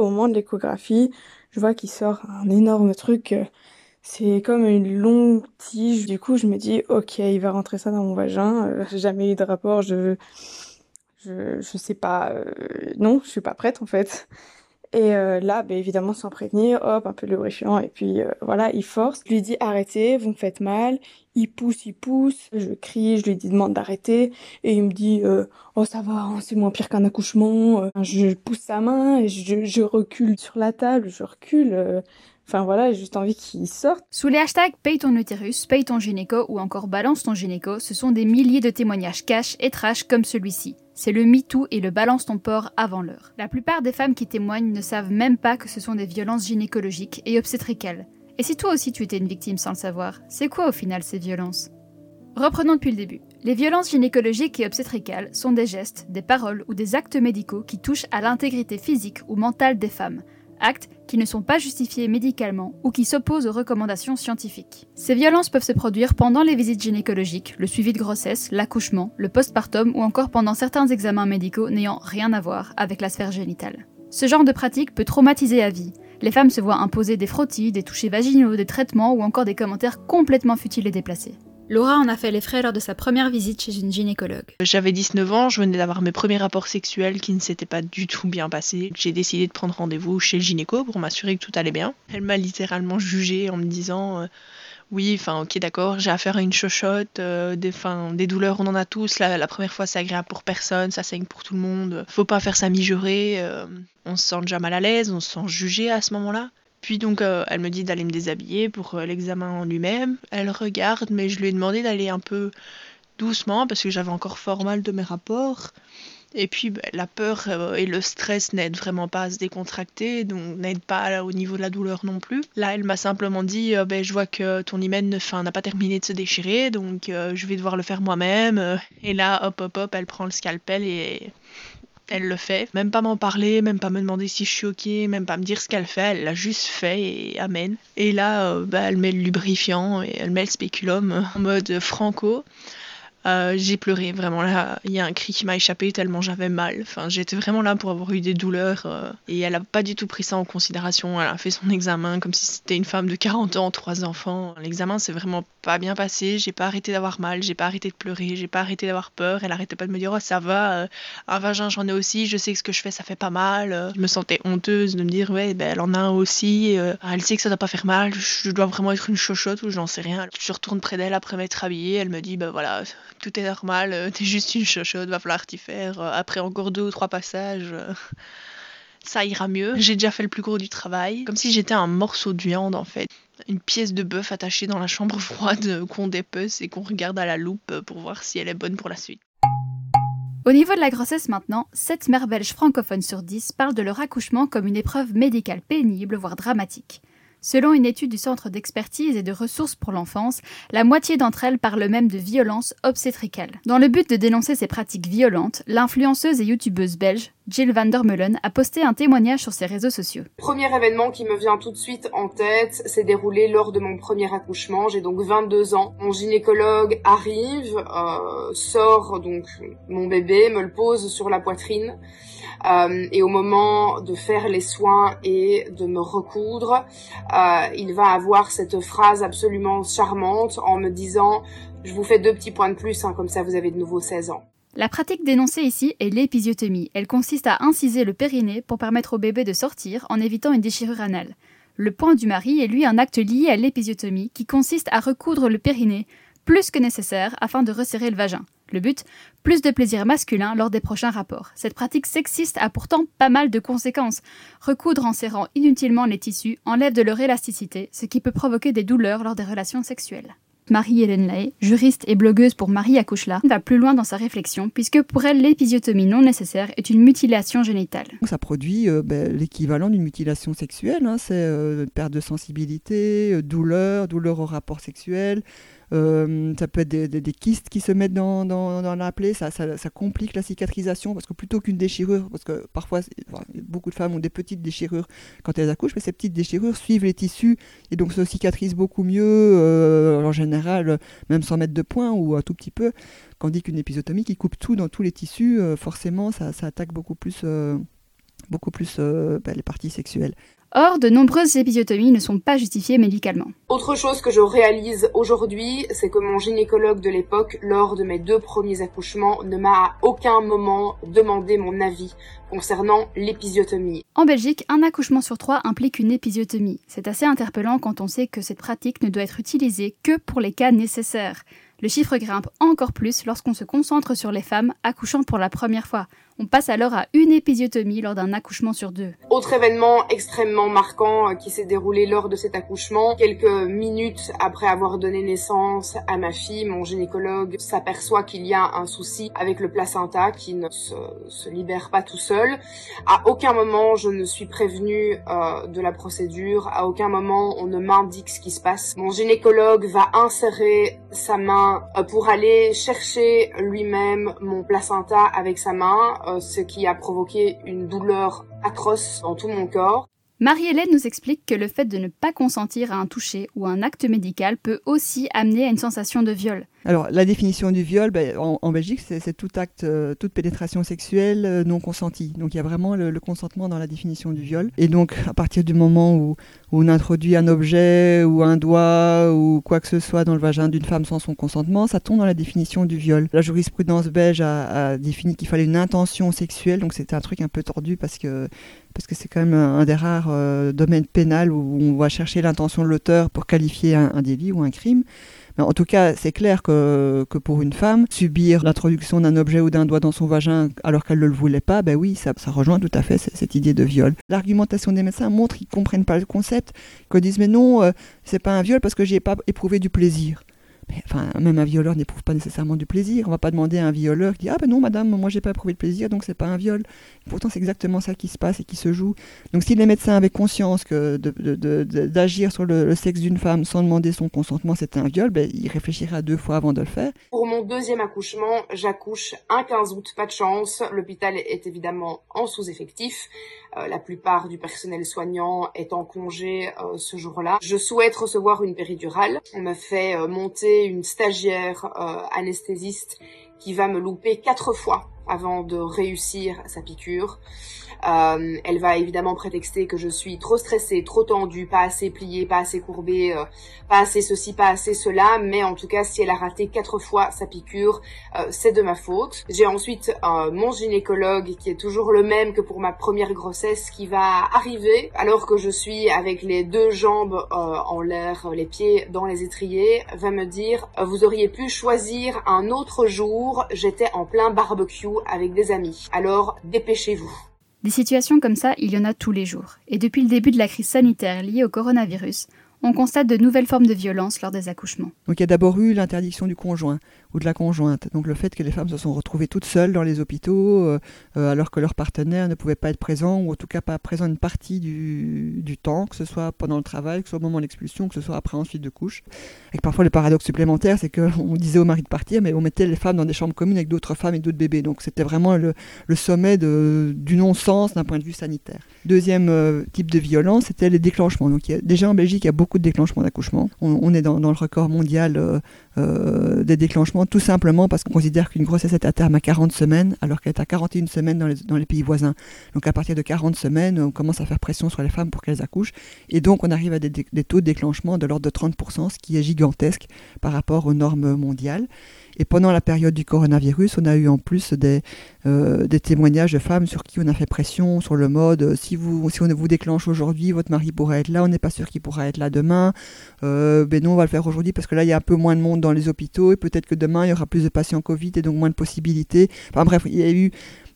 au moment de l'échographie, je vois qu'il sort un énorme truc. euh, C'est comme une longue tige. Du coup, je me dis, ok, il va rentrer ça dans mon vagin. Euh, jamais eu de rapport. Je, je, je sais pas. euh, non, je suis pas prête en fait. Et euh, là, ben, évidemment, sans prévenir, hop, un peu de lubrifiant, et puis euh, voilà, il force. Je lui dis arrêtez, vous me faites mal. Il pousse, il pousse. Je crie, je lui dis demande d'arrêter, et il me dit euh, oh ça va, hein, c'est moins pire qu'un accouchement. Euh, Je pousse sa main, et je, je recule sur la table, je recule. Enfin voilà, j'ai juste envie qu'il sorte. Sous les hashtags paye ton utérus, paye ton gynéco ou encore balance ton gynéco, ce sont des milliers de témoignages cash et trash comme celui-ci. C'est le MeToo et le balance ton porc avant l'heure. La plupart des femmes qui témoignent ne savent même pas que ce sont des violences gynécologiques et obstétricales. Et si toi aussi tu étais une victime sans le savoir, c'est quoi au final ces violences? Reprenons depuis le début. Les violences gynécologiques et obstétricales sont des gestes, des paroles ou des actes médicaux qui touchent à l'intégrité physique ou mentale des femmes, actes qui ne sont pas justifiés médicalement ou qui s'opposent aux recommandations scientifiques. Ces violences peuvent se produire pendant les visites gynécologiques, le suivi de grossesse, l'accouchement, le postpartum ou encore pendant certains examens médicaux n'ayant rien à voir avec la sphère génitale. Ce genre de pratique peut traumatiser à vie. Les femmes se voient imposer des frottis, des touchés vaginaux, des traitements ou encore des commentaires complètement futiles et déplacés. Laura en a fait les frais lors de sa première visite chez une gynécologue. J'avais 19 ans, je venais d'avoir mes premiers rapports sexuels qui ne s'étaient pas du tout bien passés. J'ai décidé de prendre rendez-vous chez le gynéco pour m'assurer que tout allait bien. Elle m'a littéralement jugée en me disant euh, oui, enfin ok d'accord, j'ai affaire à une chochotte, euh, des, douleurs on en a tous, la, première fois c'est agréable pour personne, ça saigne pour tout le monde, faut pas faire ça mijorer, euh, on se sent déjà mal à l'aise, on se sent jugé à ce moment-là. Puis donc euh, elle me dit d'aller me déshabiller pour euh, l'examen en lui-même. Elle regarde, mais je lui ai demandé d'aller un peu doucement parce que j'avais encore fort mal de mes rapports. Et puis bah, la peur euh, et le stress n'aident vraiment pas à se décontracter, donc n'aident pas au niveau de la douleur non plus. Là, elle m'a simplement dit euh, ben, Je vois que ton hymen n'a pas terminé de se déchirer, donc je vais devoir le faire moi-même. Et là, hop, hop, hop, elle prend le scalpel et elle le fait. Même pas m'en parler, même pas me demander si je suis ok, même pas me dire ce qu'elle fait, elle l'a juste fait et amen. Et là, euh, bah, elle met le lubrifiant et elle met le spéculum en mode franco. Euh, j'ai pleuré, vraiment là, il y a un cri qui m'a échappé tellement j'avais mal. Enfin, j'étais vraiment là pour avoir eu des douleurs euh, et elle a pas du tout pris ça en considération. Elle a fait son examen comme si c'était une femme de 40 ans, trois enfants. L'examen s'est vraiment pas bien passé. J'ai pas arrêté d'avoir mal, j'ai pas arrêté de pleurer, j'ai pas arrêté d'avoir peur. Elle arrêtait pas de me dire oh ça va, euh, un vagin j'en ai aussi, je sais que ce que je fais ça fait pas mal. Je me sentais honteuse de me dire ouais ben elle en a un aussi. Euh, elle sait que ça doit pas faire mal. Je dois vraiment être une chochotte ou j'en sais rien. Je retourne près d'elle après m'être habillée. Elle me dit ben voilà tout est normal, euh, t'es juste une chochotte, va falloir t'y faire. Euh, Après encore deux ou trois passages, euh, ça ira mieux. J'ai déjà fait le plus gros du travail, comme si j'étais un morceau de viande en fait. Une pièce de bœuf attachée dans la chambre froide qu'on dépece et qu'on regarde à la loupe pour voir si elle est bonne pour la suite. Au niveau de la grossesse maintenant, 7 mères belges francophones sur 10 parlent de leur accouchement comme une épreuve médicale pénible, voire dramatique. Selon une étude du Centre d'expertise et de ressources pour l'enfance, la moitié d'entre elles parlent même de violence obstétricale. Dans le but de dénoncer ces pratiques violentes, l'influenceuse et youtubeuse belge Jill van der Meulen a posté un témoignage sur ses réseaux sociaux. Premier événement qui me vient tout de suite en tête s'est déroulé lors de mon premier accouchement. J'ai donc 22 ans. Mon gynécologue arrive, euh, sort donc mon bébé, me le pose sur la poitrine. Euh, et au moment de faire les soins et de me recoudre, euh, il va avoir cette phrase absolument charmante en me disant je vous fais deux petits points de plus, hein, comme ça vous avez de nouveau 16 ans. La pratique dénoncée ici est l'épisiotomie. Elle consiste à inciser le périnée pour permettre au bébé de sortir en évitant une déchirure anale. Le point du mari est lui un acte lié à l'épisiotomie qui consiste à recoudre le périnée plus que nécessaire afin de resserrer le vagin. Le but Plus de plaisir masculin lors des prochains rapports. Cette pratique sexiste a pourtant pas mal de conséquences. Recoudre en serrant inutilement les tissus enlève de leur élasticité, ce qui peut provoquer des douleurs lors des relations sexuelles. Marie-Hélène Lahaye, juriste et blogueuse pour Marie Accouche-là, va plus loin dans sa réflexion, puisque pour elle, l'épisiotomie non nécessaire est une mutilation génitale. Ça produit euh, ben, l'équivalent d'une mutilation sexuelle. hein. C'est euh, perte de sensibilité, euh, douleur, douleur au rapport sexuel. Euh, ça peut être des, kystes qui se mettent dans, la plaie. Ça, complique la cicatrisation parce que plutôt qu'une déchirure, parce que parfois beaucoup de femmes ont des petites déchirures quand elles accouchent, mais ces petites déchirures suivent les tissus et donc se cicatrisent beaucoup mieux euh, en général, même sans mettre de point ou un tout petit peu. Tandis qu'une épisiotomie qui coupe tout dans tous les tissus, euh, forcément, ça, attaque beaucoup plus beaucoup plus bah, les parties sexuelles. Or, de nombreuses épisiotomies ne sont pas justifiées médicalement. Autre chose que je réalise aujourd'hui, c'est que mon gynécologue de l'époque, lors de mes deux premiers accouchements, ne m'a à aucun moment demandé mon avis concernant l'épisiotomie. En Belgique, un accouchement sur trois implique une épisiotomie. C'est assez interpellant quand on sait que cette pratique ne doit être utilisée que pour les cas nécessaires. Le chiffre grimpe encore plus lorsqu'on se concentre sur les femmes accouchant pour la première fois. On passe alors à une épisiotomie lors d'un accouchement sur deux. Autre événement extrêmement marquant euh, qui s'est déroulé lors de cet accouchement, quelques minutes après avoir donné naissance à ma fille, mon gynécologue s'aperçoit qu'il y a un souci avec le placenta qui ne se, libère pas tout seul. À aucun moment je ne suis prévenue euh, de la procédure, à aucun moment on ne m'indique ce qui se passe. Mon gynécologue va insérer sa main euh, pour aller chercher lui-même mon placenta avec sa main euh, ce qui a provoqué une douleur atroce dans tout mon corps. Marie-Hélène nous explique que le fait de ne pas consentir à un toucher ou un acte médical peut aussi amener à une sensation de viol. Alors, la définition du viol, ben, en, Belgique, c'est tout acte, euh, toute pénétration sexuelle euh, non consentie. Donc, il y a vraiment le, consentement dans la définition du viol. Et donc, à partir du moment où, on introduit un objet ou un doigt ou quoi que ce soit dans le vagin d'une femme sans son consentement, ça tombe dans la définition du viol. La jurisprudence belge a, défini qu'il fallait une intention sexuelle. Donc, c'était un truc un peu tordu parce que parce que c'est quand même un, des rares euh, domaines pénals où on va chercher l'intention de l'auteur pour qualifier un délit ou un crime. En tout cas, c'est clair que, que, pour une femme, subir l'introduction d'un objet ou d'un doigt dans son vagin alors qu'elle ne le voulait pas, ben oui, ça, rejoint tout à fait cette idée de viol. L'argumentation des médecins montre qu'ils ne comprennent pas le concept, qu'ils disent mais non, euh, c'est pas un viol parce que j'ai pas éprouvé du plaisir enfin, même un violeur n'éprouve pas nécessairement du plaisir. On va pas demander à un violeur qui dit ah ben non madame, moi j'ai pas éprouvé de plaisir, donc c'est pas un viol. Pourtant c'est exactement ça qui se passe et qui se joue. Donc si les médecins avaient conscience que d'agir sur le, sexe d'une femme sans demander son consentement c'était un viol, ben, ils réfléchiraient deux fois avant de le faire. Pour mon deuxième accouchement, j'accouche un 15 août, pas de chance. L'hôpital est évidemment en sous-effectif. Euh, la plupart du personnel soignant est en congé euh, ce jour-là. Je souhaite recevoir une péridurale. On m'a fait euh, monter une stagiaire anesthésiste qui va me louper quatre fois avant de réussir sa piqûre. Euh, elle va évidemment prétexter que je suis trop stressée, trop tendue, pas assez pliée, pas assez courbée, euh, pas assez ceci, pas assez cela. Mais en tout cas, si elle a raté quatre fois sa piqûre, euh, c'est de ma faute. J'ai ensuite mon gynécologue qui est toujours le même que pour ma première grossesse qui va arriver alors que je suis avec les deux jambes en l'air, les pieds dans les étriers, va me dire vous auriez pu choisir un autre jour. J'étais en plein barbecue avec des amis. Alors dépêchez-vous. Des situations comme ça, il y en a tous les jours. Et depuis le début de la crise sanitaire liée au coronavirus, on constate de nouvelles formes de violence lors des accouchements. Donc il y a d'abord eu l'interdiction du conjoint ou de la conjointe. Donc le fait que les femmes se sont retrouvées toutes seules dans les hôpitaux euh, euh, alors que leur partenaire ne pouvait pas être présent ou en tout cas pas présent une partie du, du temps, que ce soit pendant le travail, que ce soit au moment de l'expulsion, que ce soit après ensuite de couche. Et parfois le paradoxe supplémentaire, c'est qu'on disait au mari de partir, mais on mettait les femmes dans des chambres communes avec d'autres femmes et d'autres bébés. Donc c'était vraiment le, le sommet du non-sens d'un point de vue sanitaire. Deuxième euh, type de violence, c'était les déclenchements. Donc déjà en Belgique, il y a beaucoup de déclenchements d'accouchement. On, est dans, le record mondial euh, des déclenchements, tout simplement parce qu'on considère qu'une grossesse est à terme à 40 semaines, alors qu'elle est à 41 semaines dans les, pays voisins. Donc à partir de 40 semaines, on commence à faire pression sur les femmes pour qu'elles accouchent, et donc on arrive à des, taux de déclenchement de l'ordre de 30%, ce qui est gigantesque par rapport aux normes mondiales. Et pendant la période du coronavirus, on a eu en plus des, euh, témoignages de femmes sur qui on a fait pression sur le mode euh, si, vous, si on vous déclenche aujourd'hui, votre mari pourrait être là, on n'est pas sûr qu'il pourra être là demain. Euh, ben non, on va le faire aujourd'hui parce que là, il y a un peu moins de monde dans les hôpitaux et peut-être que demain, il y aura plus de patients Covid et donc moins de possibilités. Enfin bref, il y a eu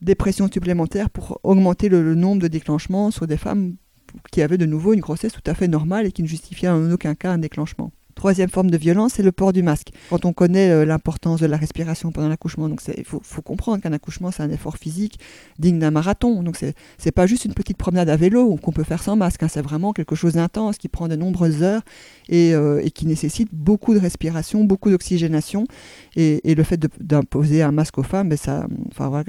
des pressions supplémentaires pour augmenter le nombre de déclenchements sur des femmes qui avaient de nouveau une grossesse tout à fait normale et qui ne justifiaient en aucun cas un déclenchement. Troisième forme de violence, c'est le port du masque. Quand on connaît euh, l'importance de la respiration pendant l'accouchement, donc il faut, comprendre qu'un accouchement, c'est un effort physique digne d'un marathon. Donc c'est pas juste une petite promenade à vélo qu'on peut faire sans masque. Hein. C'est vraiment quelque chose d'intense qui prend de nombreuses heures et, euh, qui nécessite beaucoup de respiration, beaucoup d'oxygénation. Et, le fait d'imposer un masque aux femmes, ben ça, enfin, voilà,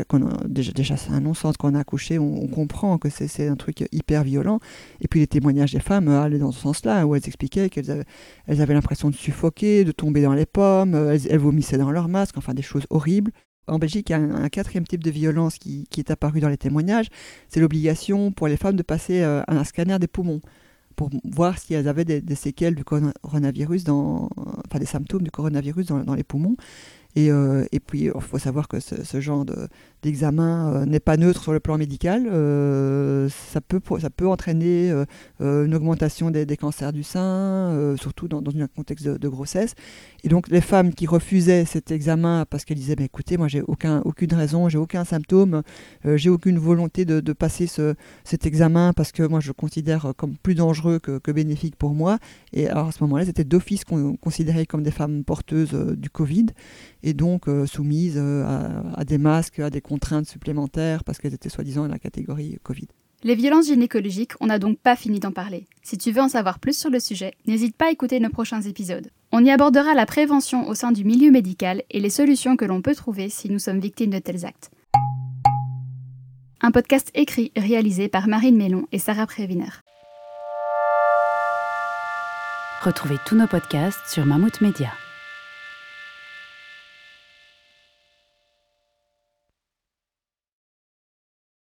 déjà, déjà c'est un non-sens quand on a accouché, on, comprend que c'est un truc hyper violent. Et puis les témoignages des femmes euh, allaient dans ce sens-là, où elles expliquaient qu'elles avaient, elles avaient l'impression de suffoquer, de tomber dans les pommes, elles, vomissaient dans leur masque, enfin des choses horribles. En Belgique, il y a un, quatrième type de violence qui, est apparu dans les témoignages, c'est l'obligation pour les femmes de passer euh, un scanner des poumons pour voir si elles avaient des, séquelles du coronavirus, dans, enfin des symptômes du coronavirus dans, dans les poumons. Et, euh, et puis, il faut savoir que ce, genre d'examen euh, n'est pas neutre sur le plan médical. Euh, ça, peut, entraîner une augmentation des, cancers du sein, surtout dans, un contexte de, grossesse. Et donc, les femmes qui refusaient cet examen parce qu'elles disaient bah, écoutez, moi, j'ai aucun, aucune raison, j'ai aucun symptôme, j'ai aucune volonté de, passer ce, cet examen parce que moi, je le considère comme plus dangereux que, que bénéfique pour moi. Et alors, à ce moment-là, étaient d'office considérées comme des femmes porteuses du Covid et donc euh, soumises euh, à, des masques, à des contraintes supplémentaires parce qu'elles étaient soi-disant dans la catégorie Covid. Les violences gynécologiques, on n'a donc pas fini d'en parler. Si tu veux en savoir plus sur le sujet, n'hésite pas à écouter nos prochains épisodes. On y abordera la prévention au sein du milieu médical et les solutions que l'on peut trouver si nous sommes victimes de tels actes. Un podcast écrit et réalisé par Marine Mélon et Sarah Préviner. Retrouvez tous nos podcasts sur Mammouth Media.